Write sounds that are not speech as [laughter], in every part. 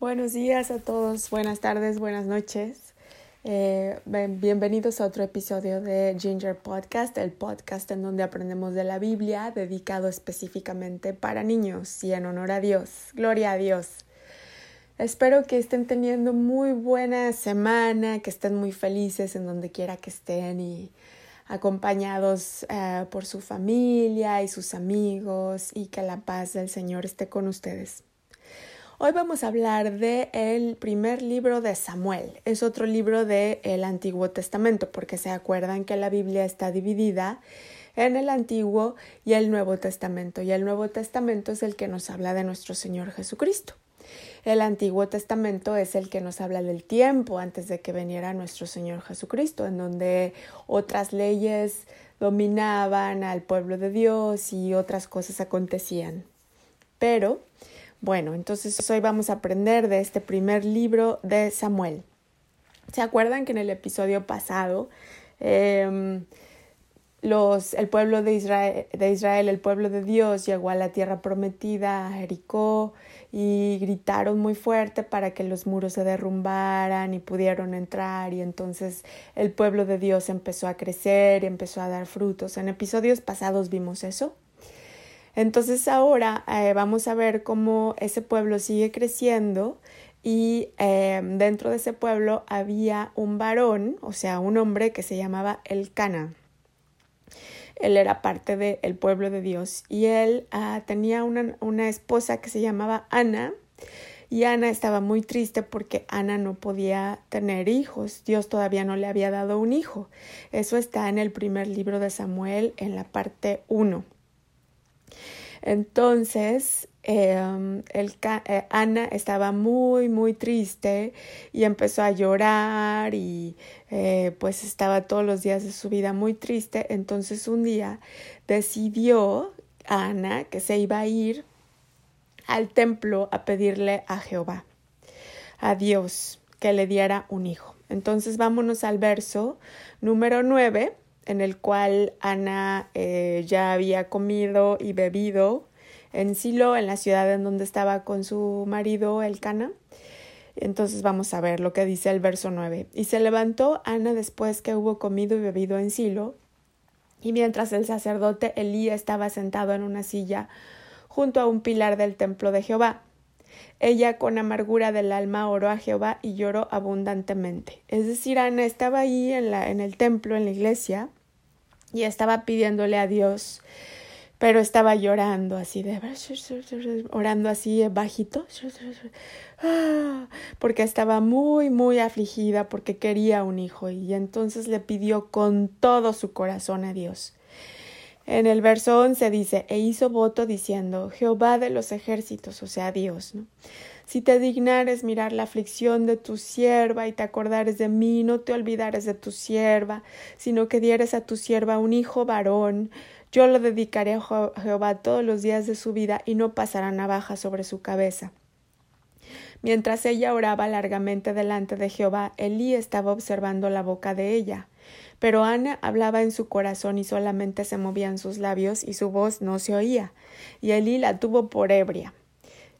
Buenos días a todos, buenas tardes, buenas noches. Eh, bienvenidos a otro episodio de Ginger Podcast, el podcast en donde aprendemos de la Biblia, dedicado específicamente para niños y en honor a Dios. Gloria a Dios. Espero que estén teniendo muy buena semana, que estén muy felices en donde quiera que estén y acompañados eh, por su familia y sus amigos y que la paz del Señor esté con ustedes. Hoy vamos a hablar de el primer libro de Samuel. Es otro libro del el Antiguo Testamento, porque se acuerdan que la Biblia está dividida en el Antiguo y el Nuevo Testamento, y el Nuevo Testamento es el que nos habla de nuestro Señor Jesucristo. El Antiguo Testamento es el que nos habla del tiempo antes de que viniera nuestro Señor Jesucristo, en donde otras leyes dominaban al pueblo de Dios y otras cosas acontecían. Pero bueno, entonces hoy vamos a aprender de este primer libro de Samuel. ¿Se acuerdan que en el episodio pasado em, los, el pueblo de Israel, de Israel, el pueblo de Dios, llegó a la tierra prometida, a Jericó, y gritaron muy fuerte para que los muros se derrumbaran y pudieron entrar, y entonces el pueblo de Dios empezó a crecer y empezó a dar frutos. En episodios pasados vimos eso. Entonces ahora eh, vamos a ver cómo ese pueblo sigue creciendo y eh, dentro de ese pueblo había un varón, o sea, un hombre que se llamaba Elcana. Él era parte del pueblo de Dios y él ah, tenía una, una esposa que se llamaba Ana y Ana estaba muy triste porque Ana no podía tener hijos. Dios todavía no le había dado un hijo. Eso está en el primer libro de Samuel en la parte 1. Entonces, em, el, eh, Ana estaba muy, muy triste y empezó a llorar y eh, pues estaba todos los días de su vida muy triste. Entonces un día decidió Ana que se iba a ir al templo a pedirle a Jehová, a Dios, que le diera un hijo. Entonces vámonos al verso número 9 en el cual Ana eh, ya había comido y bebido en Silo, en la ciudad en donde estaba con su marido Elcana. Entonces vamos a ver lo que dice el verso 9. Y se levantó Ana después que hubo comido y bebido en Silo, y mientras el sacerdote Elí estaba sentado en una silla junto a un pilar del templo de Jehová. Ella con amargura del alma oró a Jehová y lloró abundantemente. Es decir, Ana estaba ahí en, en el templo, en la iglesia, y estaba pidiéndole a Dios, pero estaba llorando así de orando así bajito porque estaba muy muy afligida porque quería un hijo y entonces le pidió con todo su corazón a Dios. En el verso 11 dice, e hizo voto diciendo, Jehová de los ejércitos, o sea, Dios, ¿no? Si te dignares mirar la aflicción de tu sierva y te acordares de mí, no te olvidares de tu sierva, sino que dieres a tu sierva un hijo varón, yo lo dedicaré a Jehová todos los días de su vida y no pasará navaja sobre su cabeza. Mientras ella oraba largamente delante de Jehová, Elí estaba observando la boca de ella. Pero Ana hablaba en su corazón y solamente se movían sus labios y su voz no se oía. Y Elí la tuvo por ebria.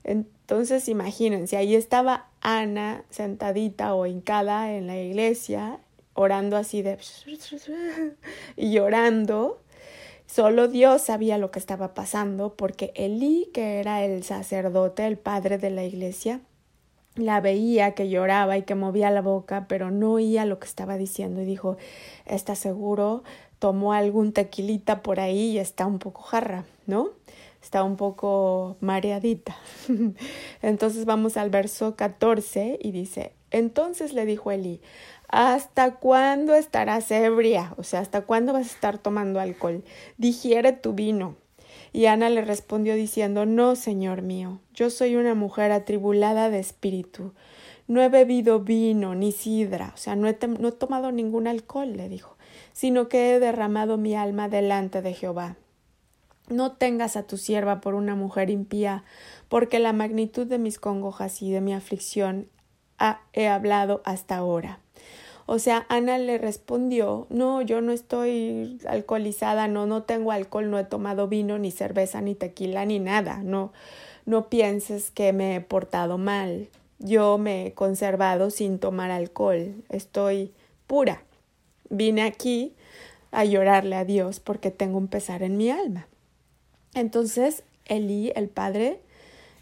Entonces imagínense, ahí estaba Ana sentadita o hincada en la iglesia, orando así de [laughs] y llorando. Solo Dios sabía lo que estaba pasando porque Elí, que era el sacerdote, el padre de la iglesia, la veía que lloraba y que movía la boca, pero no oía lo que estaba diciendo y dijo, está seguro, tomó algún tequilita por ahí y está un poco jarra, ¿no? está un poco mareadita. [laughs] Entonces vamos al verso 14 y dice, entonces le dijo Eli, ¿hasta cuándo estarás ebria? O sea, ¿hasta cuándo vas a estar tomando alcohol? Digiere tu vino. Y Ana le respondió diciendo, no, señor mío, yo soy una mujer atribulada de espíritu. No he bebido vino ni sidra, o sea, no he, no he tomado ningún alcohol, le dijo, sino que he derramado mi alma delante de Jehová. No tengas a tu sierva por una mujer impía, porque la magnitud de mis congojas y de mi aflicción he hablado hasta ahora. O sea, Ana le respondió, no, yo no estoy alcoholizada, no, no tengo alcohol, no he tomado vino, ni cerveza, ni tequila, ni nada, no, no pienses que me he portado mal. Yo me he conservado sin tomar alcohol. Estoy pura. Vine aquí a llorarle a Dios porque tengo un pesar en mi alma. Entonces Elí, el padre,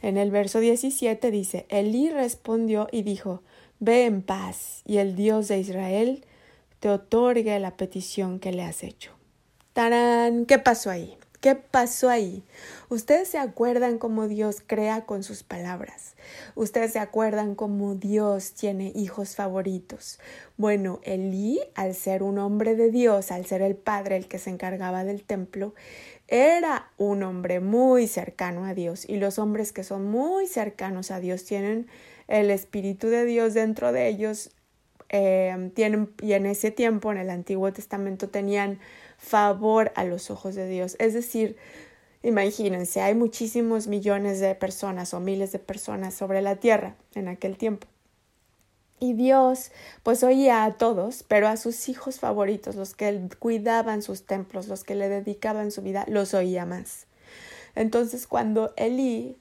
en el verso 17 dice, Elí respondió y dijo, Ve en paz, y el Dios de Israel te otorgue la petición que le has hecho. ¡Tarán! ¿Qué pasó ahí? ¿Qué pasó ahí? Ustedes se acuerdan cómo Dios crea con sus palabras. Ustedes se acuerdan cómo Dios tiene hijos favoritos. Bueno, Elí, al ser un hombre de Dios, al ser el padre el que se encargaba del templo, era un hombre muy cercano a Dios. Y los hombres que son muy cercanos a Dios tienen el Espíritu de Dios dentro de ellos. Eh, tienen, y en ese tiempo, en el Antiguo Testamento, tenían favor a los ojos de Dios. Es decir, imagínense, hay muchísimos millones de personas o miles de personas sobre la tierra en aquel tiempo. Y Dios pues oía a todos, pero a sus hijos favoritos, los que cuidaban sus templos, los que le dedicaban su vida, los oía más. Entonces cuando Elí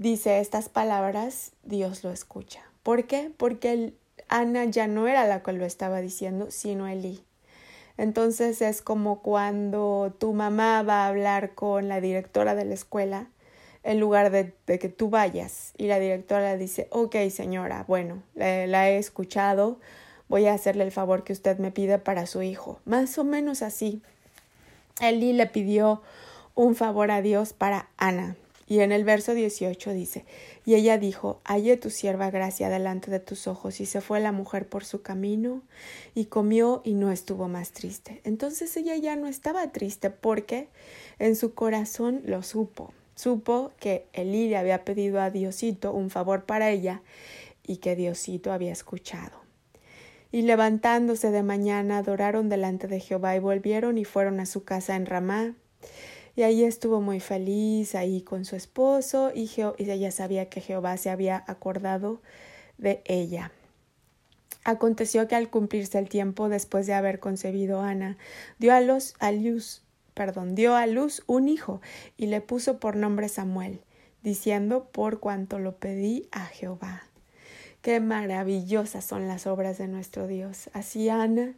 dice estas palabras, Dios lo escucha. ¿Por qué? Porque Ana ya no era la que lo estaba diciendo, sino Elí. Entonces es como cuando tu mamá va a hablar con la directora de la escuela en lugar de, que tú vayas y la directora dice, ok señora, bueno, la, he escuchado, voy a hacerle el favor que usted me pide para su hijo. Más o menos así. Eli le pidió un favor a Dios para Ana. Y en el verso 18 dice, y ella dijo, halle tu sierva gracia delante de tus ojos, y se fue la mujer por su camino, y comió y no estuvo más triste. Entonces ella ya no estaba triste porque en su corazón lo supo, supo que Elí había pedido a Diosito un favor para ella y que Diosito había escuchado. Y levantándose de mañana adoraron delante de Jehová y volvieron y fueron a su casa en Ramá y ahí estuvo muy feliz, ahí con su esposo, y, ella sabía que Jehová se había acordado de ella. Aconteció que al cumplirse el tiempo después de haber concebido Ana, dio a, los, a luz, perdón, dio a luz un hijo y le puso por nombre Samuel, diciendo por cuanto lo pedí a Jehová. Qué maravillosas son las obras de nuestro Dios. Así Ana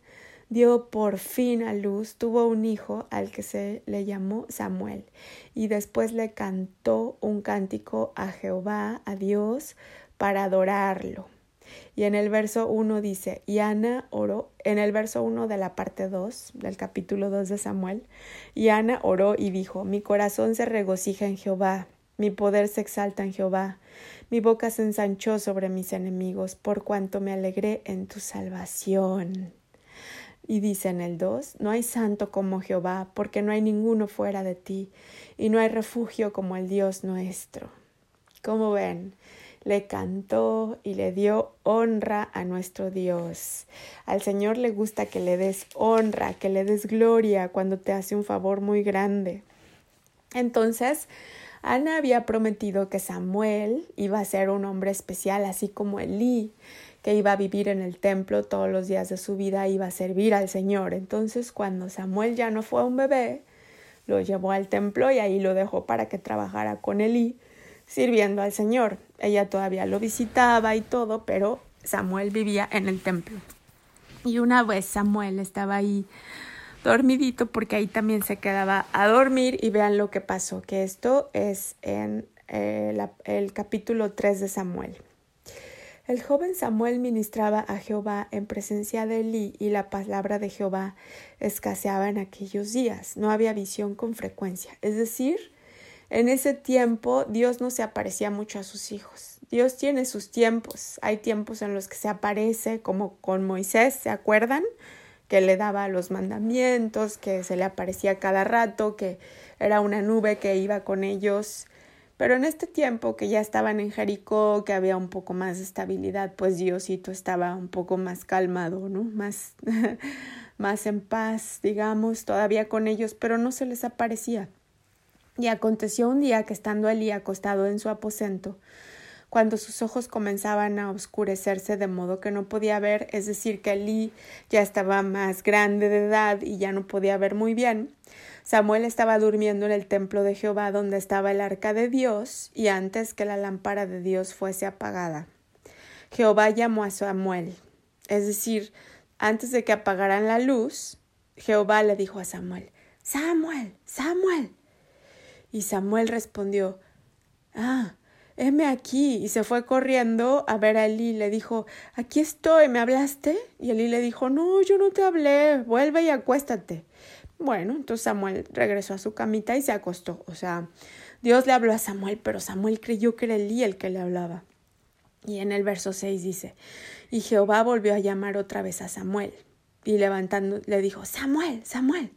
dio por fin a luz, tuvo un hijo al que se le llamó Samuel, y después le cantó un cántico a Jehová, a Dios, para adorarlo. Y en el verso 1 dice, y Ana oró, en el verso 1 de la parte 2 del capítulo 2 de Samuel, y Ana oró y dijo, mi corazón se regocija en Jehová, mi poder se exalta en Jehová, mi boca se ensanchó sobre mis enemigos, por cuanto me alegré en tu salvación. Y dice en el 2, no hay santo como Jehová, porque no hay ninguno fuera de ti, y no hay refugio como el Dios nuestro. Como ven, le cantó y le dio honra a nuestro Dios. Al Señor le gusta que le des honra, que le des gloria cuando te hace un favor muy grande. Entonces, Ana había prometido que Samuel iba a ser un hombre especial, así como Elí que iba a vivir en el templo todos los días de su vida, iba a servir al Señor. Entonces, cuando Samuel ya no fue un bebé, lo llevó al templo y ahí lo dejó para que trabajara con Elí, sirviendo al Señor. Ella todavía lo visitaba y todo, pero Samuel vivía en el templo. Y una vez Samuel estaba ahí dormidito porque ahí también se quedaba a dormir y vean lo que pasó, que esto es en eh, el capítulo 3 de Samuel. El joven Samuel ministraba a Jehová en presencia de Elí y la palabra de Jehová escaseaba en aquellos días. No había visión con frecuencia. Es decir, en ese tiempo Dios no se aparecía mucho a sus hijos. Dios tiene sus tiempos. Hay tiempos en los que se aparece, como con Moisés, ¿se acuerdan? Que le daba los mandamientos, que se le aparecía cada rato, que era una nube que iba con ellos pero en este tiempo que ya estaban en Jericó, que había un poco más de estabilidad, pues Diosito estaba un poco más calmado, ¿no? Más, [laughs] más en paz, digamos, todavía con ellos, pero no se les aparecía. Y aconteció un día que estando Elí acostado en su aposento, cuando sus ojos comenzaban a oscurecerse de modo que no podía ver, es decir, que Elí ya estaba más grande de edad y ya no podía ver muy bien, Samuel estaba durmiendo en el templo de Jehová donde estaba el arca de Dios y antes que la lámpara de Dios fuese apagada. Jehová llamó a Samuel. Es decir, antes de que apagaran la luz, Jehová le dijo a Samuel, Samuel, Samuel. Y Samuel respondió, Ah, heme aquí. Y se fue corriendo a ver a Elí. Le dijo, Aquí estoy, ¿me hablaste? Y Elí le dijo, No, yo no te hablé, vuelve y acuéstate. Bueno, entonces Samuel regresó a su camita y se acostó. O sea, Dios le habló a Samuel, pero Samuel creyó que era Elí el que le hablaba. Y en el verso 6 dice, y Jehová volvió a llamar otra vez a Samuel, y levantando le dijo, Samuel, Samuel.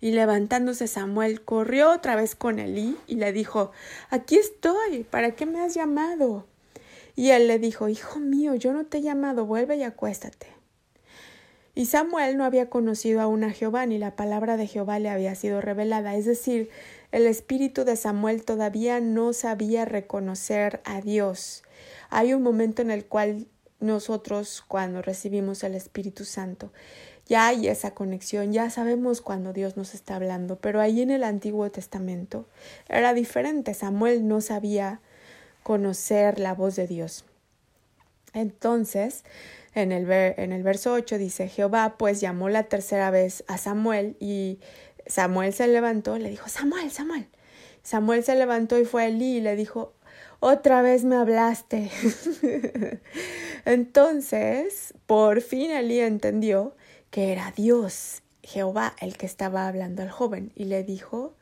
Y levantándose Samuel corrió otra vez con Elí y le dijo, Aquí estoy, ¿para qué me has llamado? Y él le dijo, Hijo mío, yo no te he llamado, vuelve y acuéstate. Y Samuel no había conocido aún a Jehová, ni la palabra de Jehová le había sido revelada, es decir, el espíritu de Samuel todavía no sabía reconocer a Dios. Hay un momento en el cual nosotros, cuando recibimos el Espíritu Santo, ya hay esa conexión, ya sabemos cuando Dios nos está hablando, pero ahí en el Antiguo Testamento era diferente. Samuel no sabía conocer la voz de Dios. Entonces, en el, en el verso 8 dice, Jehová pues llamó la tercera vez a Samuel y Samuel se levantó, le dijo, Samuel, Samuel. Samuel se levantó y fue a Elí y le dijo, otra vez me hablaste. [laughs] Entonces, por fin Elí entendió que era Dios, Jehová, el que estaba hablando al joven, y le dijo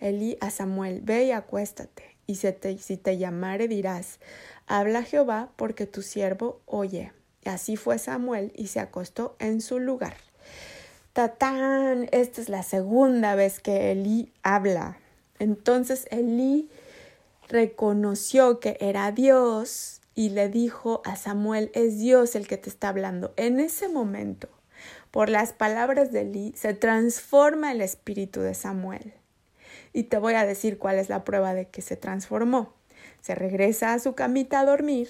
Elí a Samuel, ve y acuéstate, y si te, llamare dirás, habla Jehová, porque tu siervo oye. Así fue Samuel y se acostó en su lugar. Tatán, esta es la segunda vez que Elí habla. Entonces Elí reconoció que era Dios y le dijo a Samuel, es Dios el que te está hablando. En ese momento, por las palabras de Eli, se transforma el espíritu de Samuel. Y te voy a decir cuál es la prueba de que se transformó. Se regresa a su camita a dormir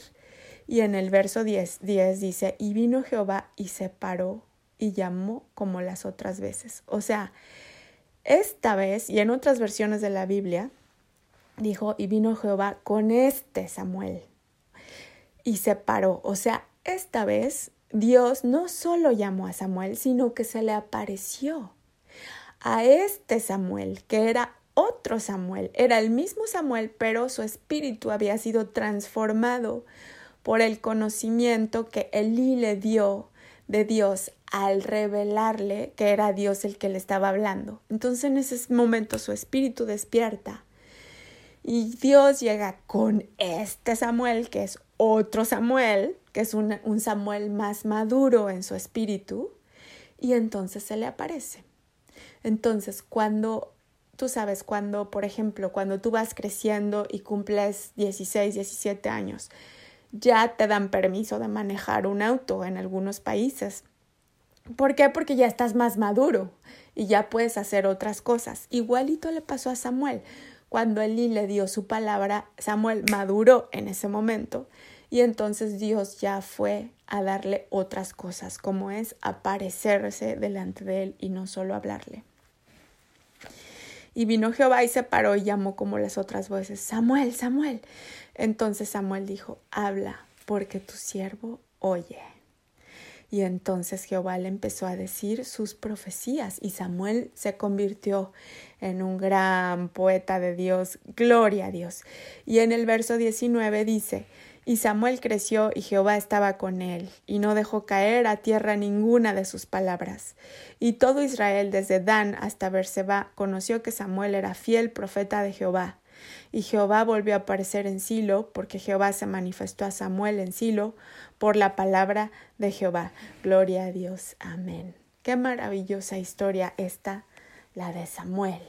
y en el verso 10, 10 dice, y vino Jehová y se paró y llamó como las otras veces. O sea, esta vez y en otras versiones de la Biblia, dijo, y vino Jehová con este Samuel y se paró. O sea, esta vez Dios no solo llamó a Samuel, sino que se le apareció a este Samuel, que era otro Samuel. Era el mismo Samuel, pero su espíritu había sido transformado por el conocimiento que Elí le dio de Dios al revelarle que era Dios el que le estaba hablando. Entonces en ese momento su espíritu despierta y Dios llega con este Samuel, que es otro Samuel, que es un, Samuel más maduro en su espíritu, y entonces se le aparece. Entonces, cuando tú sabes, cuando, por ejemplo, cuando tú vas creciendo y cumples 16, 17 años, ya te dan permiso de manejar un auto en algunos países. ¿Por qué? Porque ya estás más maduro y ya puedes hacer otras cosas. Igualito le pasó a Samuel. Cuando Elí le dio su palabra, Samuel maduró en ese momento y entonces Dios ya fue a darle otras cosas, como es aparecerse delante de él y no solo hablarle. Y vino Jehová y se paró y llamó como las otras voces, Samuel, Samuel. Entonces Samuel dijo, habla, porque tu siervo oye. Y entonces Jehová le empezó a decir sus profecías y Samuel se convirtió en un gran poeta de Dios, gloria a Dios. Y en el verso 19 dice, y Samuel creció y Jehová estaba con él, y no dejó caer a tierra ninguna de sus palabras. Y todo Israel, desde Dan hasta Berseba, conoció que Samuel era fiel profeta de Jehová. Y Jehová volvió a aparecer en Silo, porque Jehová se manifestó a Samuel en Silo por la palabra de Jehová. Gloria a Dios. Amén. Qué maravillosa historia esta, la de Samuel,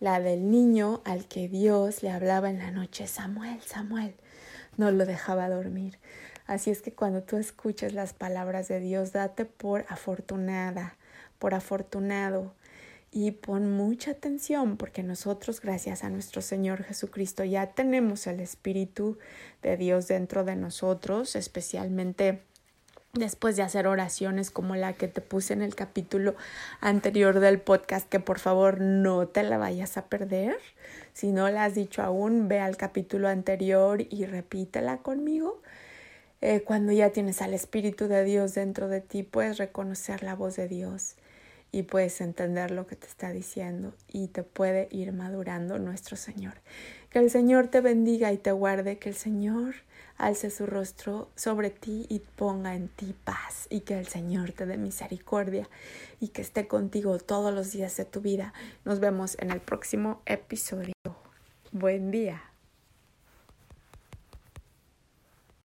la del niño al que Dios le hablaba en la noche. Samuel, Samuel, no lo dejaba dormir. Así es que cuando tú escuches las palabras de Dios, date por afortunada, por afortunado, y pon mucha atención porque nosotros, gracias a nuestro Señor Jesucristo, ya tenemos el Espíritu de Dios dentro de nosotros, especialmente después de hacer oraciones como la que te puse en el capítulo anterior del podcast, que por favor no te la vayas a perder. Si no la has dicho aún, ve al capítulo anterior y repítela conmigo. Eh, cuando ya tienes al Espíritu de Dios dentro de ti, puedes reconocer la voz de Dios y puedes entender lo que te está diciendo y te puede ir madurando nuestro Señor. Que el Señor te bendiga y te guarde, que el Señor alce su rostro sobre ti y ponga en ti paz y que el Señor te dé misericordia y que esté contigo todos los días de tu vida. Nos vemos en el próximo episodio. Buen día.